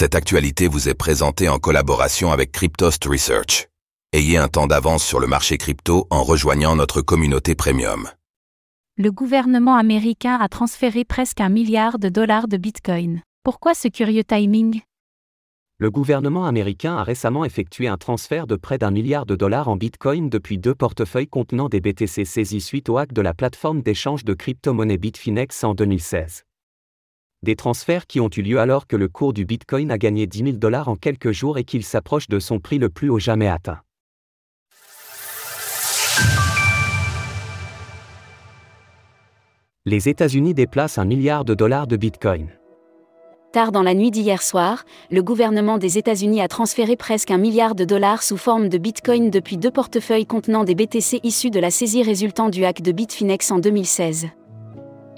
Cette actualité vous est présentée en collaboration avec Cryptost Research. Ayez un temps d'avance sur le marché crypto en rejoignant notre communauté premium. Le gouvernement américain a transféré presque un milliard de dollars de Bitcoin. Pourquoi ce curieux timing? Le gouvernement américain a récemment effectué un transfert de près d'un milliard de dollars en Bitcoin depuis deux portefeuilles contenant des BTC saisis suite au hack de la plateforme d'échange de crypto-monnaie Bitfinex en 2016. Des transferts qui ont eu lieu alors que le cours du Bitcoin a gagné 10 000 dollars en quelques jours et qu'il s'approche de son prix le plus haut jamais atteint. Les États-Unis déplacent un milliard de dollars de Bitcoin. Tard dans la nuit d'hier soir, le gouvernement des États-Unis a transféré presque un milliard de dollars sous forme de Bitcoin depuis deux portefeuilles contenant des BTC issus de la saisie résultant du hack de Bitfinex en 2016.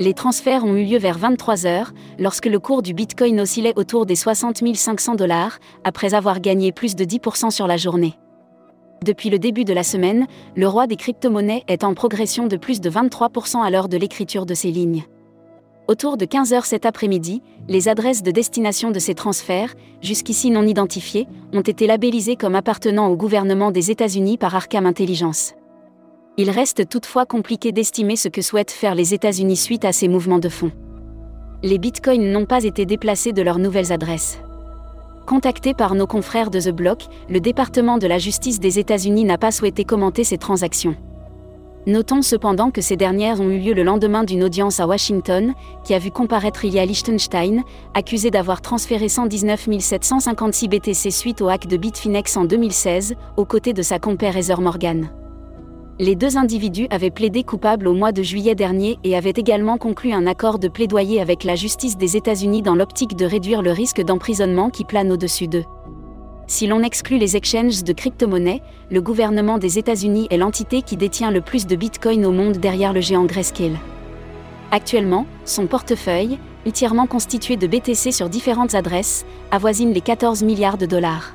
Les transferts ont eu lieu vers 23 heures, lorsque le cours du Bitcoin oscillait autour des 60 500 dollars, après avoir gagné plus de 10% sur la journée. Depuis le début de la semaine, le roi des crypto-monnaies est en progression de plus de 23% à l'heure de l'écriture de ces lignes. Autour de 15 heures cet après-midi, les adresses de destination de ces transferts, jusqu'ici non identifiées, ont été labellisées comme appartenant au gouvernement des États-Unis par Arkham Intelligence. Il reste toutefois compliqué d'estimer ce que souhaitent faire les États-Unis suite à ces mouvements de fonds. Les bitcoins n'ont pas été déplacés de leurs nouvelles adresses. Contacté par nos confrères de The Block, le département de la justice des États-Unis n'a pas souhaité commenter ces transactions. Notons cependant que ces dernières ont eu lieu le lendemain d'une audience à Washington, qui a vu comparaître Ilya Liechtenstein, accusé d'avoir transféré 119 756 BTC suite au hack de Bitfinex en 2016, aux côtés de sa compère Heather Morgan les deux individus avaient plaidé coupables au mois de juillet dernier et avaient également conclu un accord de plaidoyer avec la justice des États-Unis dans l'optique de réduire le risque d'emprisonnement qui plane au-dessus d'eux. Si l'on exclut les exchanges de crypto-monnaies, le gouvernement des États-Unis est l'entité qui détient le plus de Bitcoin au monde derrière le géant Grayscale. Actuellement, son portefeuille, entièrement constitué de BTC sur différentes adresses, avoisine les 14 milliards de dollars.